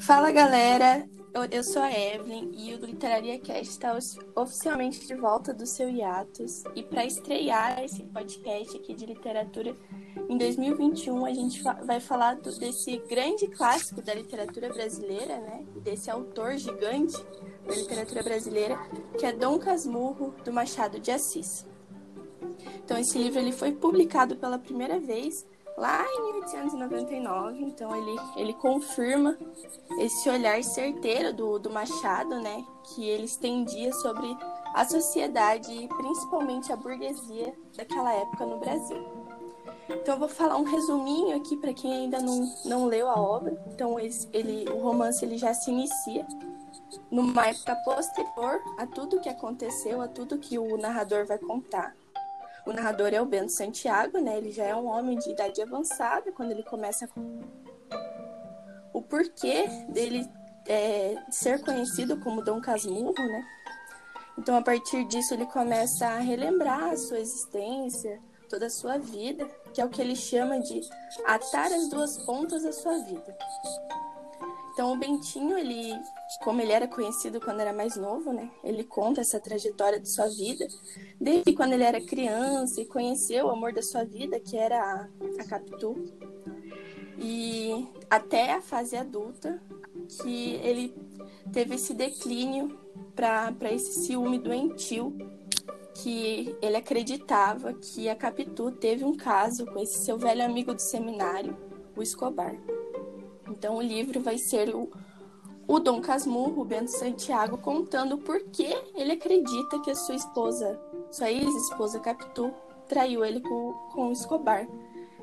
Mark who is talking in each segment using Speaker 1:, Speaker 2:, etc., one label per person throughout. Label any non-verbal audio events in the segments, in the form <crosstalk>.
Speaker 1: Fala galera, eu, eu, sou a Evelyn e o Literaria Cast está oficialmente de volta do seu hiatus. E para estrear esse podcast aqui de literatura em 2021, a gente vai falar do, desse grande clássico da literatura brasileira, né? Desse autor gigante da literatura brasileira, que é Dom Casmurro, do Machado de Assis. Então, esse livro ele foi publicado pela primeira vez lá em 1899, então ele, ele confirma esse olhar certeiro do, do Machado, né, que ele estendia sobre a sociedade e principalmente a burguesia daquela época no Brasil. Então eu vou falar um resuminho aqui para quem ainda não, não leu a obra. Então ele, o romance ele já se inicia numa época posterior a tudo que aconteceu, a tudo que o narrador vai contar. O narrador é o Bento Santiago, né? Ele já é um homem de idade avançada quando ele começa o porquê dele é, ser conhecido como Dom Casmurro, né? Então, a partir disso, ele começa a relembrar a sua existência, toda a sua vida, que é o que ele chama de atar as duas pontas da sua vida. Então, o Bentinho, ele, como ele era conhecido quando era mais novo, né? Ele conta essa trajetória de sua vida, desde quando ele era criança e conheceu o amor da sua vida, que era a, a Capitu, e até a fase adulta, que ele teve esse declínio para esse ciúme doentio, que ele acreditava que a Capitu teve um caso com esse seu velho amigo do seminário, o Escobar. Então o livro vai ser o, o Dom Casmurro, Bento Santiago, contando por que ele acredita que a sua esposa, sua ex-esposa Capitu, traiu ele com, com Escobar.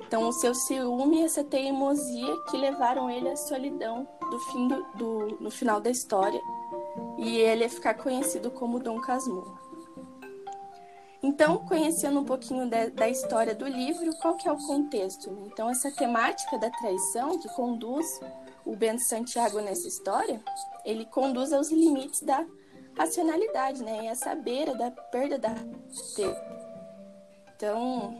Speaker 1: Então, o seu ciúme e essa teimosia que levaram ele à solidão do fim do, do, no final da história. E ele ficar conhecido como Dom Casmurro. Então, conhecendo um pouquinho da, da, história do livro, qual que é o contexto? Né? Então, essa temática da traição que conduz o Bento Santiago nessa história, ele conduz aos limites da racionalidade, né? E essa beira da perda da Então,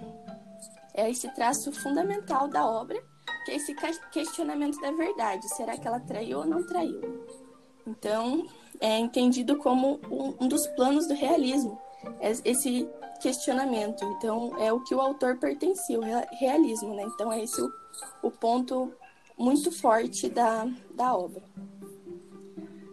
Speaker 1: é esse traço fundamental da obra, que é esse questionamento da verdade. Será que ela traiu ou não traiu? Então, é entendido como um dos planos do realismo, esse questionamento. Então, é o que o autor pertencia, o realismo, né? Então, é esse o, o ponto muito forte da, da obra.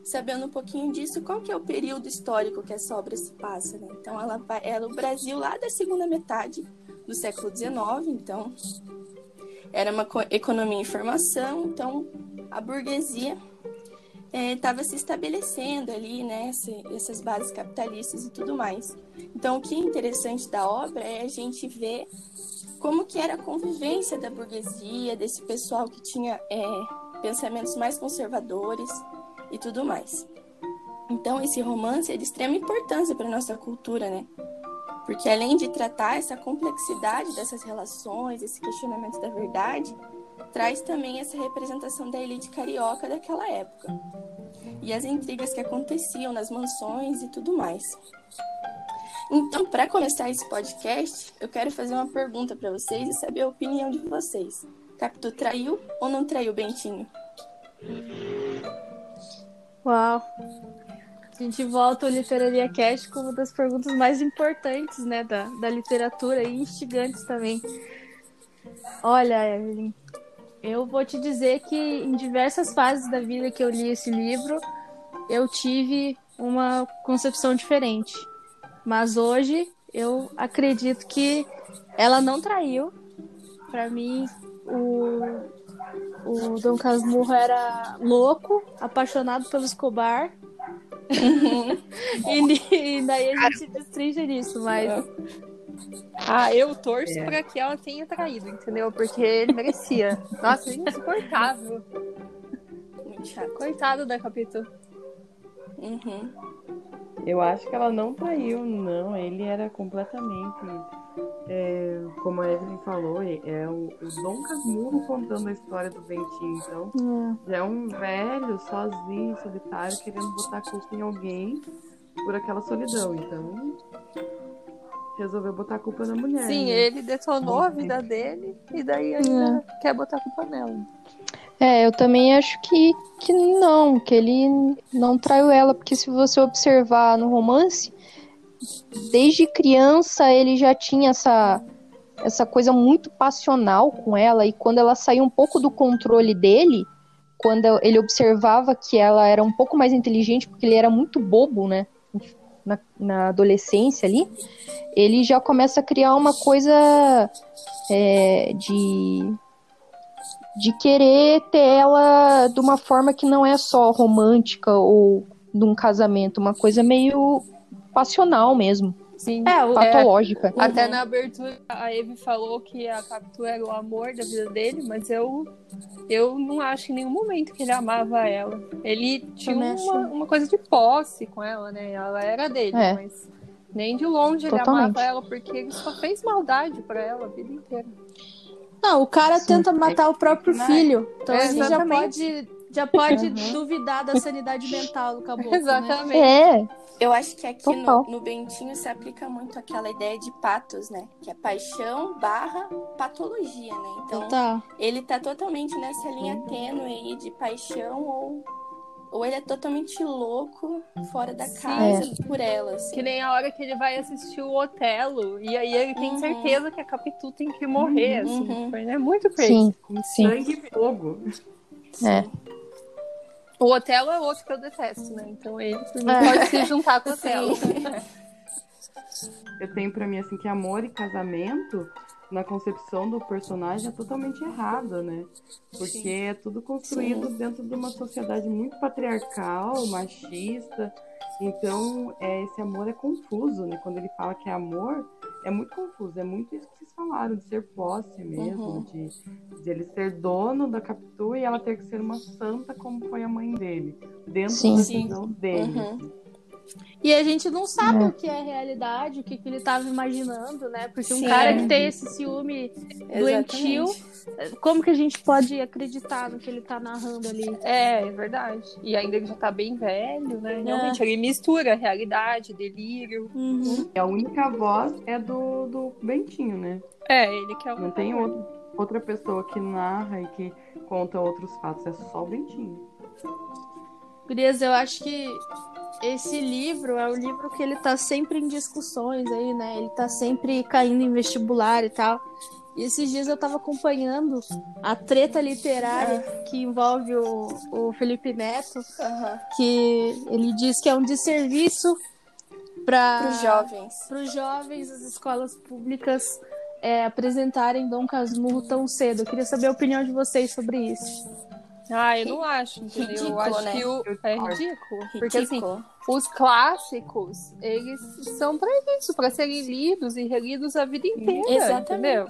Speaker 1: Sabendo um pouquinho disso, qual que é o período histórico que essa obra se passa? Né? Então, ela ela, o Brasil lá da segunda metade do século XIX, então era uma economia em formação, então a burguesia estava é, se estabelecendo ali, né, essas bases capitalistas e tudo mais. Então, o que é interessante da obra é a gente ver como que era a convivência da burguesia, desse pessoal que tinha é, pensamentos mais conservadores e tudo mais. Então, esse romance é de extrema importância para nossa cultura, né? Porque além de tratar essa complexidade dessas relações, esse questionamento da verdade, traz também essa representação da elite carioca daquela época e as intrigas que aconteciam nas mansões e tudo mais. Então, para começar esse podcast, eu quero fazer uma pergunta para vocês e saber a opinião de vocês. Capitu traiu ou não traiu Bentinho?
Speaker 2: Uau! A gente volta ao Literaria Cast como uma das perguntas mais importantes, né, da, da literatura e instigantes também. Olha, Evelyn, eu vou te dizer que em diversas fases da vida que eu li esse livro, eu tive uma concepção diferente. Mas hoje eu acredito que ela não traiu. Para mim, o, o Dom Casmurro era louco, apaixonado pelo Escobar. Uhum. <laughs> <laughs> e, e, daí a gente se destrincha nisso, mas ah, eu torço é. pra que ela tenha traído, entendeu? Porque ele merecia. Nossa, é insuportável. Muito chato. Coitado da Capitã.
Speaker 3: Uhum. Eu acho que ela não traiu, não. Ele era completamente. É, como a Evelyn falou, é o, o Dom Casmurro contando a história do Bentinho. Então, é. já é um velho, sozinho, solitário, querendo botar culpa em alguém por aquela solidão. Então, resolveu botar a culpa na mulher.
Speaker 2: Sim, né? ele detonou a vida dele e daí ainda é. quer botar a culpa nela. É, eu também acho que, que não, que ele não traiu ela, porque se você observar no romance, desde criança ele já tinha essa, essa coisa muito passional com ela, e quando ela saiu um pouco do controle dele, quando ele observava que ela era um pouco mais inteligente, porque ele era muito bobo, né? Na, na adolescência ali, ele já começa a criar uma coisa é, de de querer ter ela de uma forma que não é só romântica ou de um casamento, uma coisa meio passional mesmo.
Speaker 1: Sim.
Speaker 2: É, patológica.
Speaker 4: É, até na abertura a Eve falou que a Capitu era o amor da vida dele, mas eu eu não acho em nenhum momento que ele amava ela. Ele tinha uma, uma, coisa de posse com ela, né? Ela era dele, é. mas nem de longe Totalmente. ele amava ela porque ele só fez maldade para ela a vida inteira.
Speaker 2: Não, o cara Sim. tenta matar o próprio filho. Então é, a gente já pode, já pode uhum. duvidar da sanidade mental do caboclo. Né?
Speaker 4: Exatamente.
Speaker 2: Né?
Speaker 1: É. Eu acho que aqui no, no, Bentinho se aplica muito aquela ideia de patos, né? Que é paixão barra patologia, né? Então, tá. ele tá totalmente nessa linha tênue aí de paixão ou ou ele é totalmente louco fora da casa é. por elas.
Speaker 4: Que nem a hora que ele vai assistir o Otelo. E aí ele tem uhum. certeza que a Capitu tem que morrer. Uhum. Assim. Uhum. É muito crazy.
Speaker 3: Sim. Com sangue e fogo.
Speaker 2: É.
Speaker 4: O Otelo é outro que eu detesto, né? Então ele é. pode se juntar com o Otelo.
Speaker 3: Eu tenho pra mim assim que amor e casamento na concepção do personagem é totalmente errada, né? Porque Sim. é tudo construído Sim. dentro de uma sociedade muito patriarcal, machista. Então, é, esse amor é confuso, né? Quando ele fala que é amor, é muito confuso. É muito isso que vocês falaram, de ser posse mesmo, uhum. de, de, ele ser dono da Capitu e ela ter que ser uma santa como foi a mãe dele. Dentro Sim. da visão dele. Uhum.
Speaker 2: E a gente não sabe é. o que é realidade, o que, que ele estava imaginando, né? Porque Sim. um cara que tem esse ciúme doentio, como que a gente pode acreditar no que ele está narrando ali?
Speaker 4: É, é verdade. E ainda ele já está bem velho, né? É. Realmente, ele mistura realidade, delírio.
Speaker 2: Uhum.
Speaker 3: E a única voz é do, do Bentinho, né?
Speaker 4: É, ele que é o.
Speaker 3: Não tem outro, outra pessoa que narra e que conta outros fatos, é só o Bentinho.
Speaker 2: Gurias, eu acho que esse livro é o livro que ele tá sempre em discussões aí, né? Ele tá sempre caindo em vestibular e tal. E esses dias eu tava acompanhando a treta literária que envolve o, o Felipe Neto,
Speaker 1: uhum.
Speaker 2: que ele diz que é um desserviço para
Speaker 1: os jovens.
Speaker 2: Para os jovens, as escolas públicas é, apresentarem Dom Casmurro tão cedo. Eu queria saber a opinião de vocês sobre isso.
Speaker 4: Ah, eu não acho, entendeu? Ridículo, eu acho
Speaker 1: né?
Speaker 4: que o... é ridículo. Porque assim, os clássicos, eles são para isso, para serem lidos e relidos a vida inteira. Exatamente. Entendeu?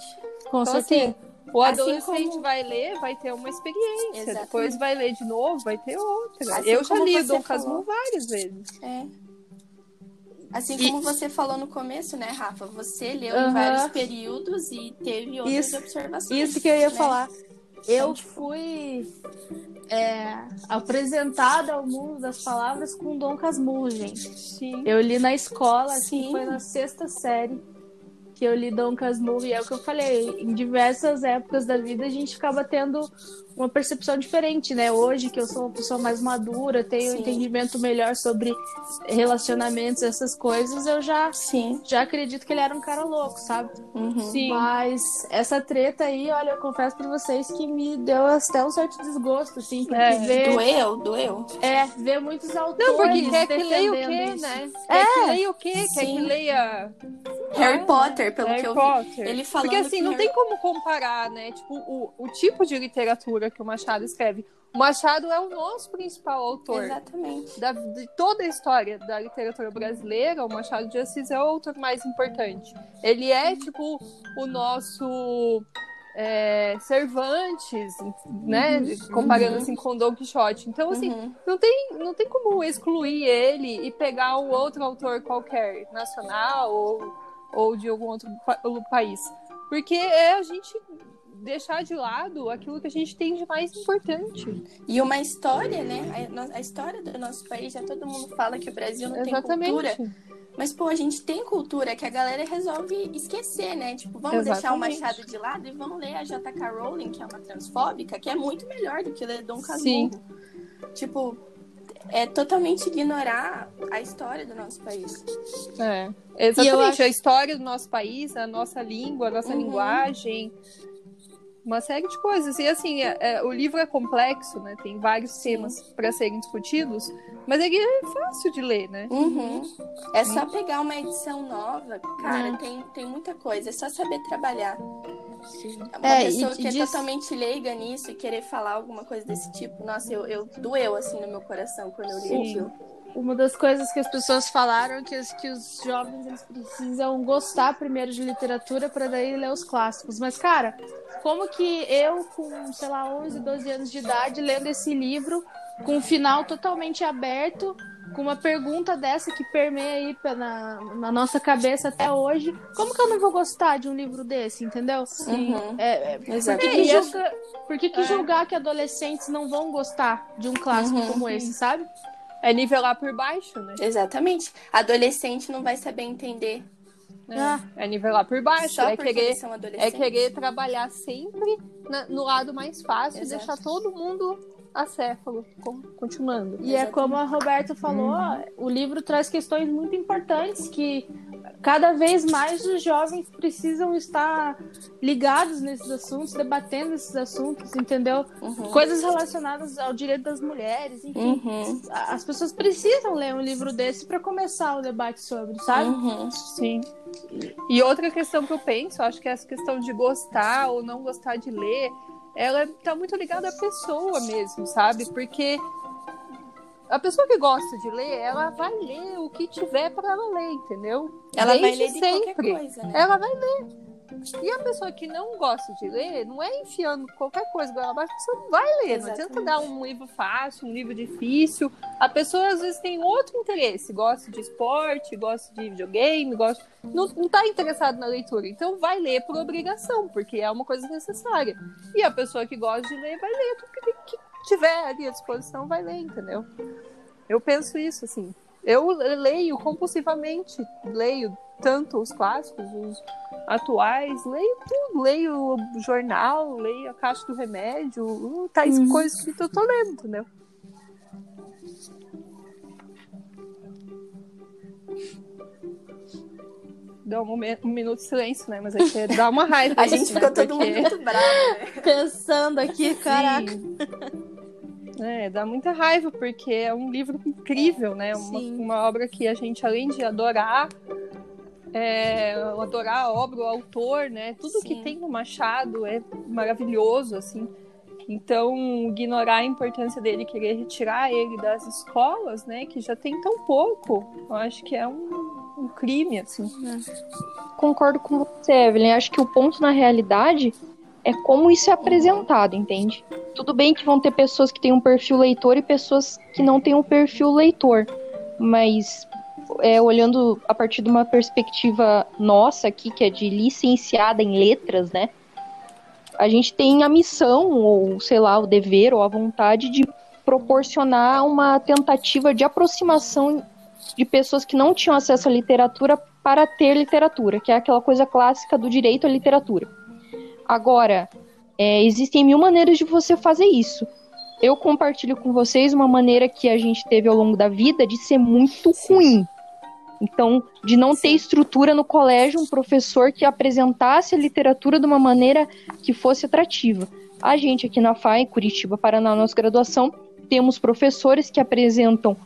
Speaker 2: Com então, certeza. Assim,
Speaker 4: o assim adolescente como... vai ler, vai ter uma experiência. Exatamente. Depois vai ler de novo, vai ter outra. Assim eu já li Dom Casmurro várias vezes.
Speaker 1: É. Assim como e... você falou no começo, né, Rafa? Você leu uhum. em vários períodos e teve outras
Speaker 2: isso,
Speaker 1: observações.
Speaker 2: Isso que eu ia né? falar. Eu fui é, apresentada ao mundo das palavras com Dom Casmurro, gente.
Speaker 4: Sim.
Speaker 2: Eu li na escola, assim, foi na sexta série que eu li Dom Casmurro, e é o que eu falei, em diversas épocas da vida a gente acaba tendo uma percepção diferente, né? Hoje que eu sou uma pessoa mais madura, tenho Sim. um entendimento melhor sobre relacionamentos, essas coisas, eu já
Speaker 1: Sim.
Speaker 2: já acredito que ele era um cara louco, sabe?
Speaker 1: Uhum.
Speaker 2: Sim. Mas essa treta aí, olha, eu confesso para vocês que me deu até um certo desgosto, assim, porque
Speaker 1: é,
Speaker 2: ver...
Speaker 1: doeu, doeu.
Speaker 2: É, ver muitos autores
Speaker 4: Não, porque quer que leia o quê, isso. né? Quer é. que leia o quê? Sim. Quer que leia
Speaker 1: Harry. Potter, pelo
Speaker 4: Harry
Speaker 1: que eu
Speaker 4: Potter.
Speaker 1: vi. Ele falando
Speaker 4: Porque assim, não
Speaker 1: Harry...
Speaker 4: tem como comparar, né? Tipo, o, o tipo de literatura que o Machado escreve. O Machado é o nosso principal autor.
Speaker 1: Exatamente.
Speaker 4: Da, de toda a história da literatura brasileira, o Machado de Assis é o autor mais importante. Ele é, tipo, o nosso é, Cervantes, né? Uhum. Comparando uhum. assim com Don Quixote. Então, assim, uhum. não, tem, não tem como excluir ele e pegar um outro autor qualquer, nacional ou, ou de algum outro país. Porque é a gente deixar de lado aquilo que a gente tem de mais importante.
Speaker 1: E uma história, né? A, a história do nosso país, já todo mundo fala que o Brasil não
Speaker 4: Exatamente.
Speaker 1: tem cultura. Mas, pô, a gente tem cultura que a galera resolve esquecer, né? Tipo, vamos Exatamente. deixar o Machado de lado e vamos ler a J.K. Rowling, que é uma transfóbica, que é muito melhor do que ler Dom Casmurro. Tipo, é totalmente ignorar a história do nosso país.
Speaker 4: É, exatamente. Acho... A história do nosso país, a nossa língua, a nossa uhum. linguagem uma série de coisas. E assim, é, é, o livro é complexo, né? Tem vários temas para serem discutidos, mas ele é fácil de ler, né?
Speaker 1: Uhum. É só pegar uma edição nova, cara, uhum. tem, tem muita coisa, é só saber trabalhar. Sim. Uma é, pessoa que é diz... totalmente leiga nisso e querer falar alguma coisa desse tipo, nossa, eu, eu doeu assim no meu coração quando eu li aquilo.
Speaker 2: Uma das coisas que as pessoas falaram é que, que os jovens eles precisam gostar primeiro de literatura para daí ler os clássicos. Mas, cara, como que eu, com, sei lá, 11, 12 anos de idade, lendo esse livro, com um final totalmente aberto, com uma pergunta dessa que permeia aí na, na nossa cabeça até hoje, como que eu não vou gostar de um livro desse, entendeu?
Speaker 1: Uhum.
Speaker 2: É, é, por que, que, julga, por que, que é. julgar que adolescentes não vão gostar de um clássico uhum. como esse, sabe?
Speaker 4: É nivelar por baixo, né?
Speaker 1: Exatamente. Adolescente não vai saber entender.
Speaker 4: É, ah, é nivelar por baixo. Só é querer, é querer trabalhar sempre na, no lado mais fácil Exato. e deixar todo mundo acéfalo, continuando.
Speaker 2: E é como a Roberta falou, uhum. o livro traz questões muito importantes que cada vez mais os jovens precisam estar ligados nesses assuntos, debatendo esses assuntos, entendeu? Uhum. Coisas relacionadas ao direito das mulheres, enfim. Uhum. As pessoas precisam ler um livro desse para começar o debate sobre, sabe?
Speaker 4: Uhum. Sim. E outra questão que eu penso, acho que é essa questão de gostar ou não gostar de ler, ela tá muito ligada à pessoa mesmo, sabe? Porque a pessoa que gosta de ler, ela vai ler o que tiver para ela ler, entendeu?
Speaker 1: Ela Desde vai ler de sempre. Coisa, né?
Speaker 4: Ela vai ler. E a pessoa que não gosta de ler, não é enfiando qualquer coisa ela abaixo, a pessoa não vai ler. Exatamente. Não adianta dar um livro fácil, um livro difícil. A pessoa às vezes tem outro interesse, gosta de esporte, gosta de videogame, gosta. Não, não tá interessado na leitura. Então vai ler por obrigação, porque é uma coisa necessária. E a pessoa que gosta de ler vai ler tudo que tiver ali à disposição, vai ler, entendeu? Eu penso isso, assim. Eu leio compulsivamente, leio tanto os clássicos, os atuais, leio tudo, leio o jornal, leio a caixa do remédio, uh, tais uhum. coisas que eu tô lendo, entendeu? Dá um, momento, um minuto de silêncio, né? Mas é dá uma raiva. <laughs>
Speaker 1: a gente ficou né? todo Porque... mundo muito bravo, né? <laughs>
Speaker 2: Pensando aqui, caraca.
Speaker 4: É, dá muita raiva, porque é um livro incrível, né? Uma, uma obra que a gente, além de adorar, é, adorar a obra, o autor, né? Tudo Sim. que tem no Machado é maravilhoso, assim. Então, ignorar a importância dele, querer retirar ele das escolas, né? Que já tem tão pouco, eu acho que é um, um crime, assim.
Speaker 5: É. Concordo com você, Evelyn. Acho que o ponto na realidade é como isso é apresentado, entende? Tudo bem que vão ter pessoas que têm um perfil leitor e pessoas que não têm um perfil leitor, mas é, olhando a partir de uma perspectiva nossa aqui, que é de licenciada em letras, né? A gente tem a missão, ou sei lá, o dever ou a vontade de proporcionar uma tentativa de aproximação de pessoas que não tinham acesso à literatura para ter literatura, que é aquela coisa clássica do direito à literatura. Agora, é, existem mil maneiras de você fazer isso. Eu compartilho com vocês uma maneira que a gente teve ao longo da vida de ser muito ruim. Então, de não ter estrutura no colégio, um professor que apresentasse a literatura de uma maneira que fosse atrativa. A gente aqui na FAI, Curitiba, Paraná, nossa graduação, temos professores que apresentam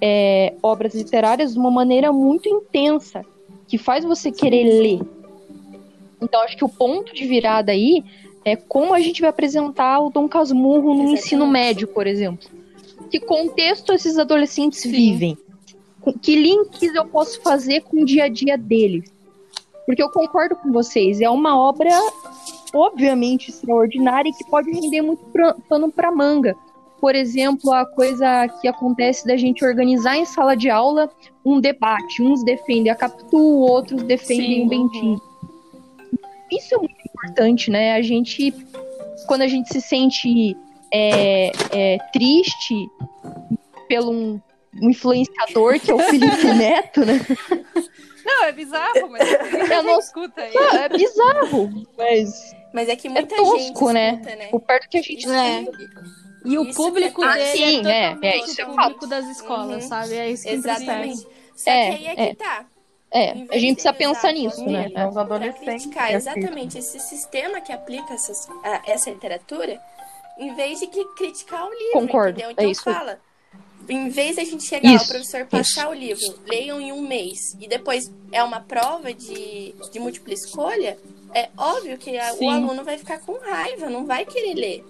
Speaker 5: é, obras literárias de uma maneira muito intensa, que faz você querer ler. Então, acho que o ponto de virada aí é como a gente vai apresentar o Dom Casmurro no Exatamente. ensino médio, por exemplo. Que contexto esses adolescentes Sim. vivem? Que links eu posso fazer com o dia a dia deles. Porque eu concordo com vocês, é uma obra obviamente extraordinária e que pode render muito pano para manga. Por exemplo, a coisa que acontece da gente organizar em sala de aula um debate. Uns defendem a Capitu, outros defendem Sim, o Bentinho. Uhum. Isso é muito importante, né? A gente, quando a gente se sente é, é, triste pelo um, um influenciador, que é o Felipe Neto, né?
Speaker 4: Não, é bizarro, mas
Speaker 5: Eu não-
Speaker 4: escuta aí.
Speaker 5: Não, é bizarro, mas
Speaker 1: Mas é que
Speaker 5: é
Speaker 1: muita
Speaker 5: tosco,
Speaker 1: gente
Speaker 5: né?
Speaker 1: escuta, né?
Speaker 5: O perto que a gente
Speaker 2: É. E o
Speaker 1: Isso
Speaker 2: público
Speaker 1: é-
Speaker 5: Ah,
Speaker 2: dele
Speaker 5: sim,
Speaker 2: é
Speaker 5: é, é, isso é
Speaker 2: o público das escolas,
Speaker 1: Uhum.
Speaker 2: sabe? É isso que
Speaker 1: Exatamente. Só
Speaker 5: É,
Speaker 1: que aí é que
Speaker 5: é.
Speaker 1: tá.
Speaker 5: É, a gente precisa pensar nisso, né?
Speaker 3: É os
Speaker 1: pra
Speaker 3: adolescentes.
Speaker 1: criticar exatamente esse sistema que aplica essas, a- essa literatura, em vez de que criticar o livro,
Speaker 5: Concordo,
Speaker 1: entendeu?
Speaker 5: é
Speaker 1: Então
Speaker 5: isso.
Speaker 1: fala, em vez da gente chegar
Speaker 5: Isso,
Speaker 1: ao professor passar o livro, leiam em um mês, e depois é uma prova de, de múltipla escolha, é óbvio que a- o aluno vai ficar com raiva, não vai querer ler.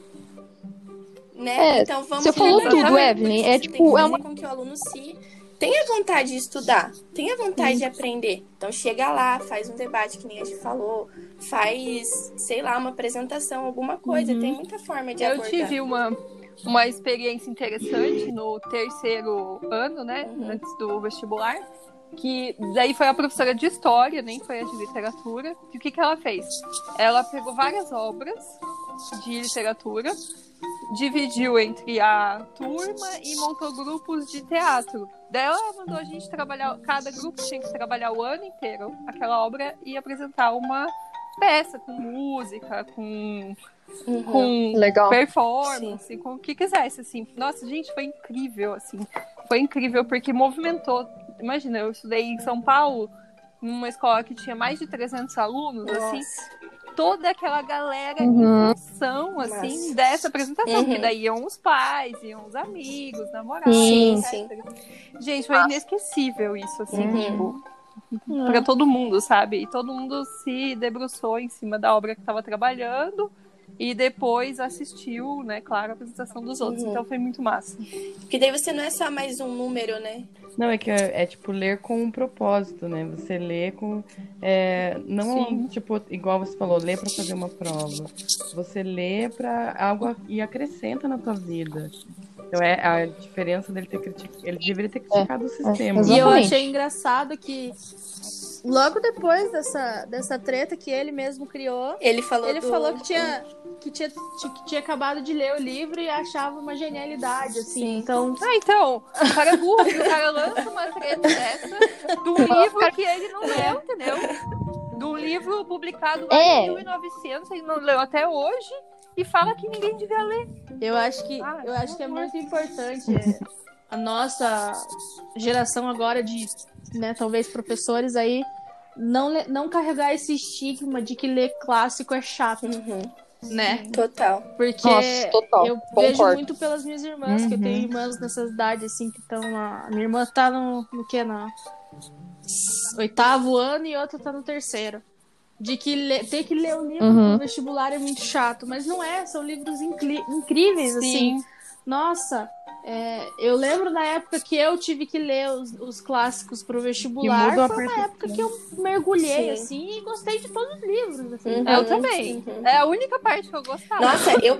Speaker 1: Né?
Speaker 5: É,
Speaker 1: então vamos
Speaker 5: você falou tudo, Evelyn,
Speaker 1: isso,
Speaker 5: é tipo,
Speaker 1: tem que
Speaker 5: é
Speaker 1: fazer
Speaker 5: uma-
Speaker 1: com que o aluno se tenha vontade de estudar, tenha vontade de aprender. Então chega lá, faz um debate que nem a gente falou, faz, sei lá, uma apresentação, alguma coisa.
Speaker 2: Uhum.
Speaker 1: Tem muita forma de
Speaker 4: Eu
Speaker 1: abordar.
Speaker 4: tive uma, uma experiência interessante no terceiro ano, né? Antes do vestibular. Que daí foi a professora de história, nem foi a de literatura. E o que, que ela fez? Ela pegou várias obras de literatura, dividiu entre a turma e montou grupos de teatro. Daí ela mandou a gente trabalhar, cada grupo tinha que trabalhar o ano inteiro aquela obra e apresentar uma peça com música, com
Speaker 1: Uhum.
Speaker 4: com
Speaker 5: Legal.
Speaker 4: performance, com o que quisesse, assim. Nossa, gente, foi incrível, assim. Foi incrível porque movimentou. Imagina, eu estudei em São Paulo, numa escola que tinha mais de 300 alunos, assim.
Speaker 1: Nossa.
Speaker 4: Toda aquela galera
Speaker 5: Uhum.
Speaker 4: em função, assim,
Speaker 1: Massa.
Speaker 4: dessa apresentação.
Speaker 1: Uhum.
Speaker 4: Porque daí iam os pais, iam os amigos, namorados,
Speaker 5: Sim,
Speaker 4: etc. Gente, foi inesquecível isso, assim,
Speaker 1: Uhum.
Speaker 4: tipo pra todo mundo, sabe? E todo mundo se debruçou em cima da obra que estava trabalhando e depois assistiu, né, claro, a apresentação dos outros.
Speaker 1: Uhum.
Speaker 4: Então foi muito massa.
Speaker 1: Porque daí você não é só mais um número, né?
Speaker 3: Não, é que é, é, tipo ler com um propósito, né? Você lê com. é, não,
Speaker 4: Sim.
Speaker 3: tipo, igual você falou, lê pra fazer uma prova. Você lê pra algo e acrescenta na tua vida. Então é a diferença dele ter criticado. Ele deveria ter criticado o sistema.
Speaker 2: E eu achei engraçado que logo depois dessa, dessa treta que ele mesmo criou,
Speaker 1: Ele falou
Speaker 2: ele
Speaker 1: do-
Speaker 2: falou que tinha, que, tinha, que tinha acabado de ler o livro e achava uma genialidade, assim.
Speaker 1: Sim.
Speaker 2: Então,
Speaker 4: Ah, então, o cara é burro, o cara lança uma treta dessa de um livro que ele não leu, entendeu? De um livro publicado lá
Speaker 5: É.
Speaker 4: em 1900, ele não leu até hoje, e fala que ninguém devia ler.
Speaker 2: eu acho que,
Speaker 4: Ah,
Speaker 2: eu acho que é muito importante é, a nossa geração agora de, né, talvez professores aí, não, não carregar esse estigma de que ler clássico é chato,
Speaker 1: Uhum.
Speaker 2: né?
Speaker 1: Total.
Speaker 2: Porque
Speaker 5: Nossa, total.
Speaker 2: eu vejo
Speaker 5: Concordo.
Speaker 2: muito pelas minhas irmãs, que eu
Speaker 3: Uhum.
Speaker 2: tenho irmãs nessa idade, assim, que estão na. A minha irmã tá no, no que? Na oitavo ano e outra tá no terceiro. De que le- ter que ler o livro
Speaker 5: Uhum.
Speaker 2: no vestibular é muito chato, mas não é, são livros incríveis, assim. Nossa, é, eu lembro na época que eu tive que ler os, os clássicos pro vestibular. Foi uma
Speaker 3: percepção.
Speaker 2: época que eu mergulhei,
Speaker 1: Sim.
Speaker 2: assim, e gostei de todos os livros. Assim.
Speaker 1: Uhum.
Speaker 4: Eu também.
Speaker 1: Uhum.
Speaker 4: É a única parte que eu gostava.
Speaker 1: Nossa, eu,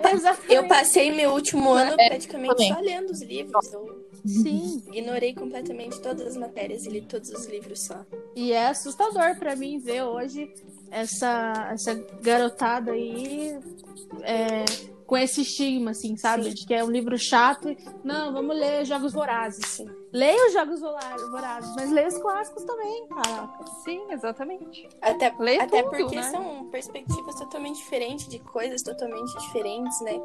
Speaker 1: eu passei meu último ano
Speaker 5: É,
Speaker 1: praticamente
Speaker 5: também.
Speaker 1: só lendo os livros. Eu
Speaker 2: Sim.
Speaker 1: ignorei completamente todas as matérias e li todos os livros só.
Speaker 2: E é assustador pra mim ver hoje essa, essa garotada aí é, com esse estigma, assim, sabe?
Speaker 1: Sim.
Speaker 2: De que é um livro chato. e, Não, vamos ler Jogos Vorazes.
Speaker 1: Sim.
Speaker 2: Leia os Jogos Vorazes, mas leia os clássicos também, caraca.
Speaker 4: Sim, exatamente.
Speaker 1: Até,
Speaker 4: Lê
Speaker 1: até
Speaker 4: tudo,
Speaker 1: porque
Speaker 4: né?
Speaker 1: são perspectivas totalmente diferentes de coisas totalmente diferentes, né?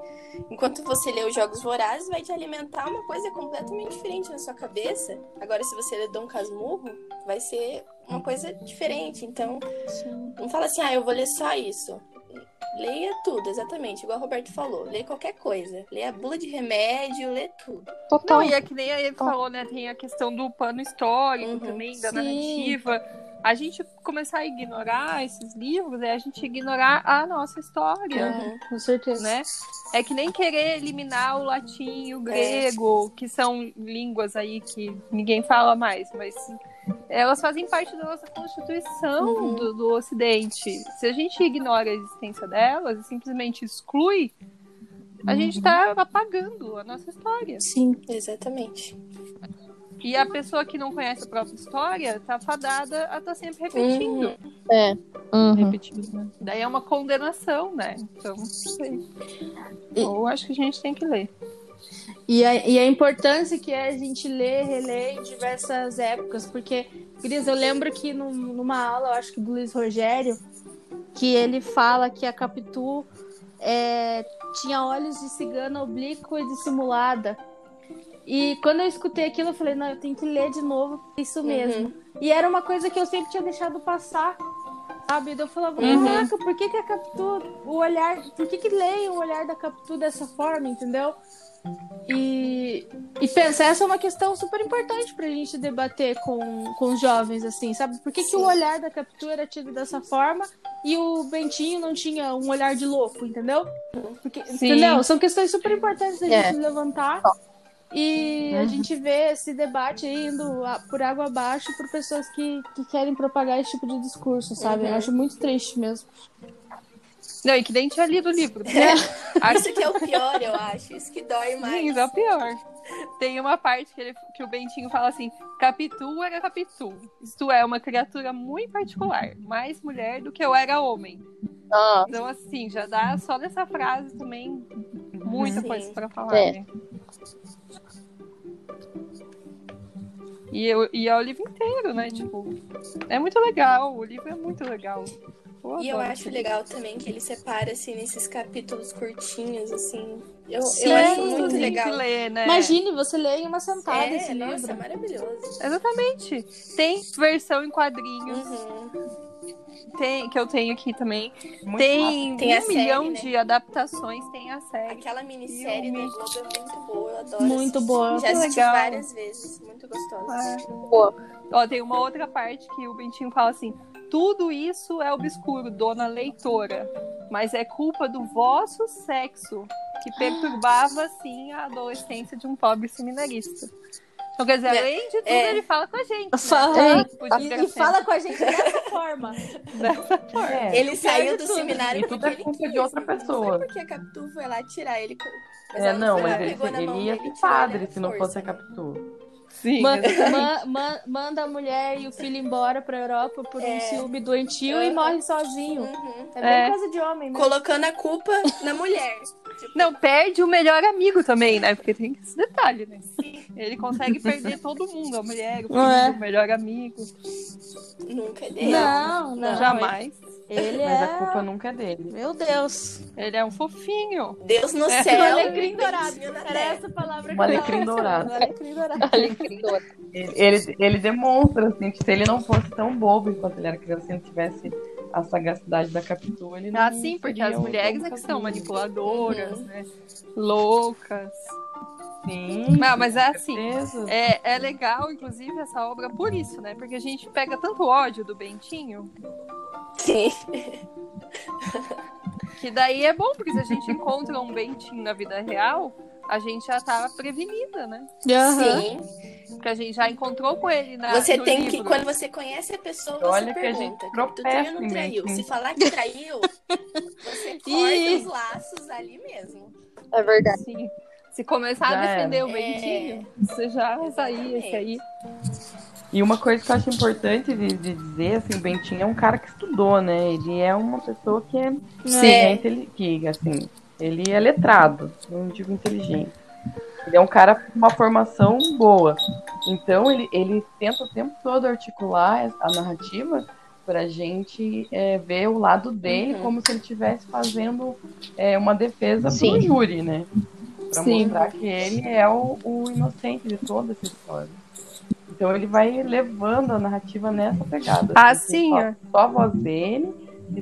Speaker 1: Enquanto você lê os Jogos Vorazes, vai te alimentar uma coisa completamente diferente na sua cabeça. Agora, se você lê Dom Casmurro, vai ser uma coisa diferente. Então, não fala assim, ah, eu vou ler só isso. Leia tudo, exatamente, igual o Roberto falou. Lê qualquer coisa. Lê a bula de remédio, lê tudo.
Speaker 5: Total.
Speaker 4: Não, e é que nem ele falou, né? Tem a questão do pano histórico
Speaker 1: Uhum.
Speaker 4: também, da
Speaker 2: Sim.
Speaker 4: narrativa. A gente começar a ignorar esses livros é a gente ignorar a nossa história.
Speaker 1: Uhum.
Speaker 2: Com certeza.
Speaker 4: Né? É que nem querer eliminar o latim e o grego, que são línguas aí que ninguém fala mais, mas elas fazem parte da nossa constituição
Speaker 1: Uhum.
Speaker 4: do, do Ocidente. Se a gente ignora a existência delas e simplesmente exclui, a gente tá apagando a nossa história.
Speaker 1: Sim, exatamente.
Speaker 4: E a pessoa que não conhece a própria história tá fadada a estar sempre repetindo.
Speaker 1: Uhum.
Speaker 5: É. Uhum.
Speaker 3: Repetido, né?
Speaker 4: Daí é uma condenação, né? Então, não sei. Eu acho que a gente tem que ler.
Speaker 2: E a, e a importância que é a gente ler, reler em diversas épocas, porque, Gris, eu lembro que num, numa aula, eu acho que do Luiz Rogério, que ele fala que a Capitu é, tinha olhos de cigana oblíqua e dissimulada. E quando eu escutei aquilo, eu falei, não, eu tenho que ler de novo, isso mesmo. Uhum. E era uma coisa que eu sempre tinha deixado passar, sabe? Eu falava, uhum. caraca, por que, que a Capitu, o olhar, por que que leem o olhar da Capitu dessa forma, entendeu? E, e pensa, essa é uma questão super importante pra gente debater com, com os jovens, assim, sabe? Por que, que o olhar da captura era tido dessa forma e o Bentinho não tinha um olhar de louco, entendeu? Porque, entendeu? São questões super importantes da é. gente levantar. E uhum. a gente vê esse debate indo por água abaixo por pessoas que, que querem propagar esse tipo de discurso, sabe? Uhum. Eu acho muito triste mesmo.
Speaker 4: Não, e que nem tinha lido o livro.
Speaker 1: É. <laughs> Isso que é o pior, eu acho. Isso que dói mais. Sim,
Speaker 4: isso é o pior. Tem uma parte que, ele, que o Bentinho fala assim: Capitu era Capitu. Isto é, uma criatura muito particular. Mais mulher do que eu era homem. Ah. Então, assim, já dá só dessa frase também muita Sim. coisa pra falar. É. Né? E, eu, e é o livro inteiro, né? Tipo, é muito legal. O livro é muito legal.
Speaker 1: Eu e eu acho legal também que ele separa, assim, nesses capítulos curtinhos, assim. Eu, Sim, eu acho muito legal.
Speaker 2: Ler, né? Imagine, você lê em uma sentada é, esse
Speaker 1: nossa,
Speaker 2: livro.
Speaker 1: É maravilhoso.
Speaker 4: Exatamente. Tem versão em quadrinhos. Uhum tem, que eu tenho aqui também. Muito tem, tem um milhão série, né? de adaptações, tem a série.
Speaker 1: Aquela minissérie da Globo é muito boa, eu adoro.
Speaker 2: Muito boa.
Speaker 1: Já assisti legal. várias vezes, muito gostosa. É.
Speaker 4: Boa. Ó, tem uma outra parte que o Bentinho fala assim: tudo isso é obscuro, dona leitora, mas é culpa do vosso sexo que perturbava, assim, a adolescência de um pobre seminarista. Então, quer dizer, é, além de tudo, é. ele fala com a gente. Né?
Speaker 2: Fala, né? e, e fala com a gente dessa forma. <laughs>
Speaker 4: Dessa forma.
Speaker 1: É, ele saiu do seminário
Speaker 3: e tudo é culpa de outra pessoa.
Speaker 1: Não sei porque a Capitu foi lá tirar ele.
Speaker 3: Mas é, não, mas ele, ele ia ser padre se não fosse a Capitu.
Speaker 2: Sim. manda a mulher e o filho embora pra Europa por é. um ciúme doentio uhum. e morre sozinho. Uhum. É bem é. coisa de homem, né?
Speaker 1: Colocando a culpa na mulher.
Speaker 4: Tipo... Não, perde o melhor amigo também, né? Porque tem esse detalhe, né? Sim. Ele consegue perder todo mundo, a mulher, o filho, é. o melhor amigo.
Speaker 1: Nunca é dele.
Speaker 2: Não, não.
Speaker 4: Jamais.
Speaker 2: Ele
Speaker 3: Mas
Speaker 2: é...
Speaker 3: a culpa nunca é dele.
Speaker 2: Meu Deus.
Speaker 4: Ele é um fofinho.
Speaker 1: Deus no é. céu.
Speaker 2: Um alecrim dourado. Era essa palavra
Speaker 3: que um alecrim dourado.
Speaker 2: Um alecrim dourado. <laughs>
Speaker 5: alecrim dourado.
Speaker 3: Ele, ele, ele, demonstra, assim, que se ele não fosse tão bobo enquanto ele era criança, se ele tivesse a sagacidade da Capitu, ele não
Speaker 4: Ah, sim, porque as mulheres é que são manipuladoras, uhum. né? Loucas.
Speaker 3: Sim.
Speaker 4: Não, mas é assim, é, é legal, inclusive, essa obra por isso, né? Porque a gente pega tanto ódio do Bentinho.
Speaker 1: Sim.
Speaker 4: Que daí é bom, porque se a gente encontra um Bentinho na vida real, a gente já tá prevenida, né?
Speaker 1: Uhum. Sim.
Speaker 4: Porque a gente já encontrou com ele na
Speaker 1: Você tem
Speaker 4: livro.
Speaker 1: que, quando você conhece a pessoa, você
Speaker 3: Olha
Speaker 1: pergunta,
Speaker 3: que a gente traiu
Speaker 1: ou não traiu? Se falar que traiu, <laughs> você corta os laços ali mesmo.
Speaker 5: É verdade.
Speaker 4: Sim. Se começar já a defender é. o Bentinho, é. você já vai sair esse aí.
Speaker 3: E uma coisa que eu acho importante de, de, dizer, assim, o Bentinho é um cara que estudou, né? Ele é uma pessoa que é, Sim. é que, assim, ele é letrado, não digo inteligente. Ele é um cara com uma formação boa. Então ele, ele tenta o tempo todo articular a narrativa para a gente é, ver o lado dele uhum. como se ele estivesse fazendo é, uma defesa para o júri, né? Para mostrar que ele é o, o inocente de toda essa história. Então ele vai levando a narrativa nessa pegada.
Speaker 4: Ah, assim, sim. Só,
Speaker 3: só a voz dele.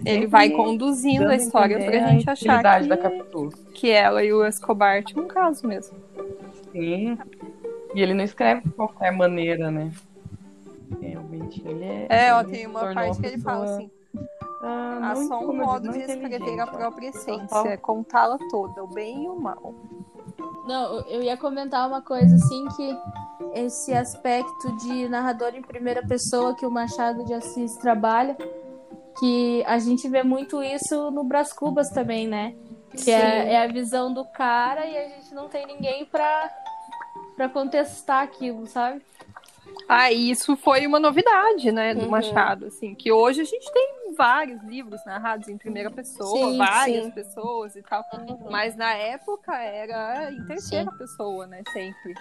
Speaker 4: Ele vai conduzindo a história pra gente achar que,
Speaker 3: da
Speaker 4: que ela e o Escobar tinham um caso mesmo.
Speaker 3: Sim. E ele não escreve de qualquer maneira, né? Realmente, ele é.
Speaker 4: É, ó, tem uma parte que ele fala assim. Ah, Há só um modo de escrever a própria essência, é contá-la toda, o bem e o mal.
Speaker 2: Não, eu ia comentar uma coisa assim que esse aspecto de narrador em primeira pessoa que o Machado de Assis trabalha, que a gente vê muito isso no Brás Cubas também, né? Que é, é, a visão do cara e a gente não tem ninguém pra, pra contestar aquilo, sabe?
Speaker 4: Ah, isso foi uma novidade, né, do uhum. Machado, assim, que hoje a gente tem vários livros narrados em primeira pessoa,
Speaker 1: Sim,
Speaker 4: várias
Speaker 1: sim.
Speaker 4: pessoas e tal. Mas na época era em terceira pessoa, né? Sempre.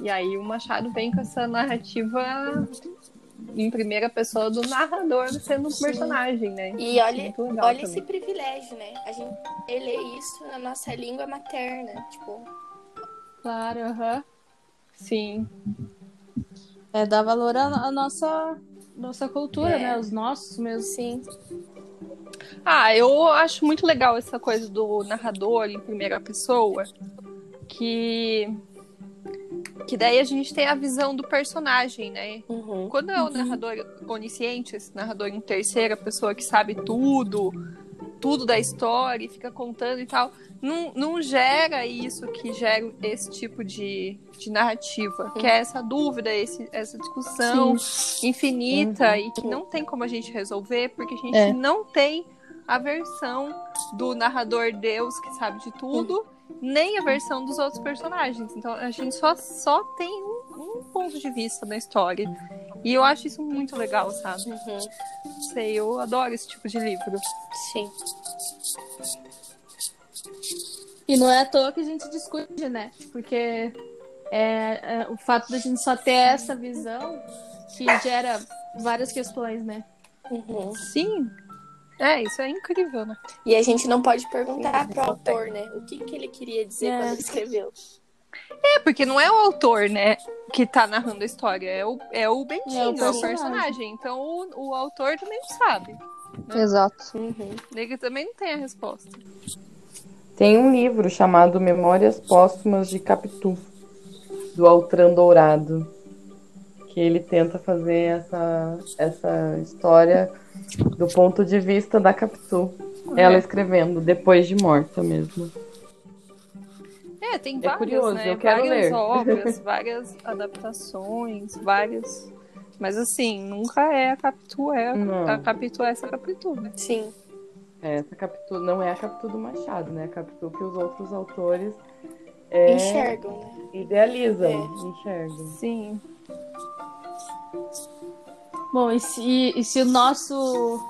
Speaker 4: E aí o Machado vem com essa narrativa em primeira pessoa do narrador sendo um
Speaker 1: Sim.
Speaker 4: personagem, né?
Speaker 1: E olha,
Speaker 4: Muito legal
Speaker 1: olha
Speaker 4: também.
Speaker 1: esse privilégio, né? A gente lê isso na nossa língua materna. Tipo,
Speaker 2: Claro, aham.
Speaker 4: Sim.
Speaker 2: É dar valor à, à nossa, nossa cultura,
Speaker 1: É.
Speaker 2: né? Os nossos mesmo.
Speaker 1: sim.
Speaker 4: Ah, eu acho muito legal essa coisa do narrador em primeira pessoa, que que daí a gente tem a visão do personagem, né?
Speaker 1: Uhum.
Speaker 4: Quando é o narrador onisciente, esse narrador em terceira pessoa que sabe tudo, tudo da história e fica contando e tal, não, não gera isso que gera esse tipo de, de narrativa, que é essa dúvida, esse, essa discussão infinita e que não tem como a gente resolver, porque a gente
Speaker 5: É.
Speaker 4: não tem a versão do narrador Deus que sabe de tudo, nem a versão dos outros personagens. Então a gente só, só tem um, um ponto de vista na história. E eu acho isso muito legal, sabe?
Speaker 1: Uhum.
Speaker 4: Sei, eu adoro esse tipo de livro.
Speaker 1: Sim.
Speaker 2: E não é à toa que a gente discute, né? Porque é, é, o fato da gente só ter essa visão que gera várias questões, né?
Speaker 1: Uhum.
Speaker 4: Sim. É, isso é incrível, né?
Speaker 1: E a gente não pode perguntar pro autor, né? O que, que ele queria dizer
Speaker 2: É.
Speaker 1: quando escreveu.
Speaker 4: É, porque não é o autor, né, que tá narrando a história, é o, é o Bentinho,
Speaker 2: É
Speaker 4: é
Speaker 2: o
Speaker 4: o
Speaker 2: personagem.
Speaker 4: personagem. Então o, o autor também não sabe.
Speaker 5: Exato.
Speaker 1: Uhum.
Speaker 4: Ele também não tem a resposta.
Speaker 3: Tem um livro chamado Memórias Póstumas de Capitu, do Altran Dourado, que ele tenta fazer essa, essa história do ponto de vista da Capitu. Ela escrevendo, depois de morta mesmo.
Speaker 4: É, tem
Speaker 3: É
Speaker 4: várias,
Speaker 3: curioso,
Speaker 4: né?
Speaker 3: eu quero
Speaker 4: várias
Speaker 3: ler.
Speaker 4: obras, <laughs> várias adaptações, várias. Mas assim, nunca é a Capitu, é a, a Capitu, é essa Capitu, né?
Speaker 1: Sim.
Speaker 3: É, Essa Capitu não é a Capitu do Machado, né? A Capitu que os outros autores é,
Speaker 1: Enxergam, né?
Speaker 3: idealizam,
Speaker 1: É.
Speaker 3: enxergam.
Speaker 4: Sim.
Speaker 2: Bom, e se, e se o nosso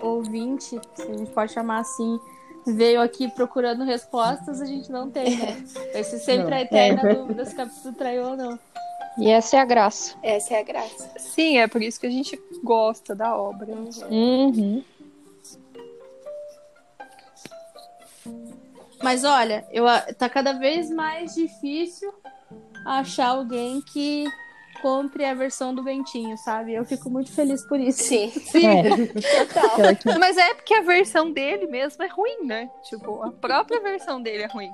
Speaker 2: ouvinte, se a gente pode chamar assim, veio aqui procurando respostas, a gente não tem, né? <laughs> Vai ser sempre
Speaker 3: Não.
Speaker 2: a eterna dúvida se Capitu traiu ou não.
Speaker 5: E essa é a graça.
Speaker 1: Essa é a graça.
Speaker 4: Sim, é por isso que a gente gosta da obra.
Speaker 5: Uhum.
Speaker 2: Mas olha, eu, a- tá cada vez mais difícil achar alguém que compre a versão do Bentinho, sabe? Eu fico muito feliz por isso.
Speaker 1: Sim.
Speaker 5: É.
Speaker 1: Total.
Speaker 5: Pior que-
Speaker 4: Mas é porque a versão dele mesmo é ruim, né? Tipo, a própria versão dele é ruim.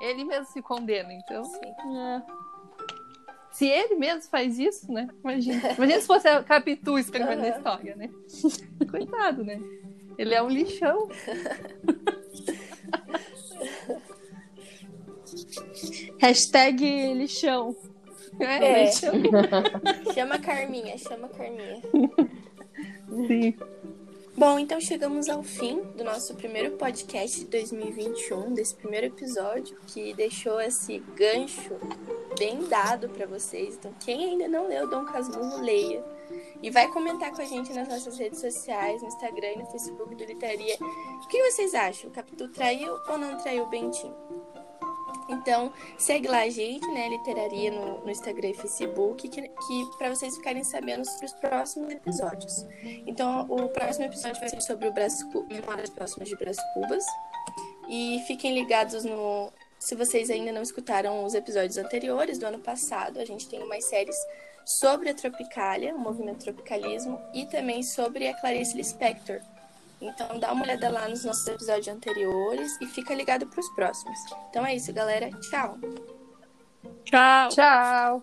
Speaker 4: Ele mesmo se condena, então.
Speaker 2: É.
Speaker 4: Se ele mesmo faz isso, né? Imagina. <laughs> Imagina se fosse a Capitu escrevendo a
Speaker 1: Aham.
Speaker 4: história, né? Coitado, né? Ele é um lixão. <laughs>
Speaker 2: Hashtag lixão.
Speaker 4: É,
Speaker 1: É.
Speaker 4: lixão.
Speaker 1: Chama a Carminha, chama a Carminha.
Speaker 4: Sim.
Speaker 1: Bom, então chegamos ao fim do nosso primeiro podcast de 2021, desse primeiro episódio, que deixou esse gancho bem dado para vocês. Então, quem ainda não leu Dom Casmurro, leia. E vai comentar com a gente nas nossas redes sociais, no Instagram e no Facebook do Literaria. O que vocês acham? O Capitu traiu ou não traiu o Bentinho? Então, segue lá a gente, né, Literaria, no, no Instagram e Facebook, que, que para vocês ficarem sabendo sobre os próximos episódios. Então, o próximo episódio vai ser sobre o Brás Cu- Memórias Próximas de Brás Cubas. E fiquem ligados no. Se vocês ainda não escutaram os episódios anteriores do ano passado, a gente tem umas séries sobre a Tropicália, o movimento tropicalismo, e também sobre a Clarice Lispector. Então dá uma olhada lá nos nossos episódios anteriores e fica ligado para os próximos. Então é isso, galera. Tchau.
Speaker 2: Tchau.
Speaker 4: Tchau.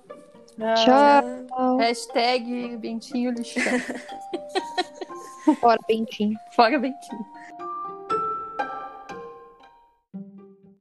Speaker 5: Tchau.
Speaker 4: Hashtag Bentinho lixão. <laughs>
Speaker 5: Fora, Bentinho.
Speaker 4: Fora Bentinho.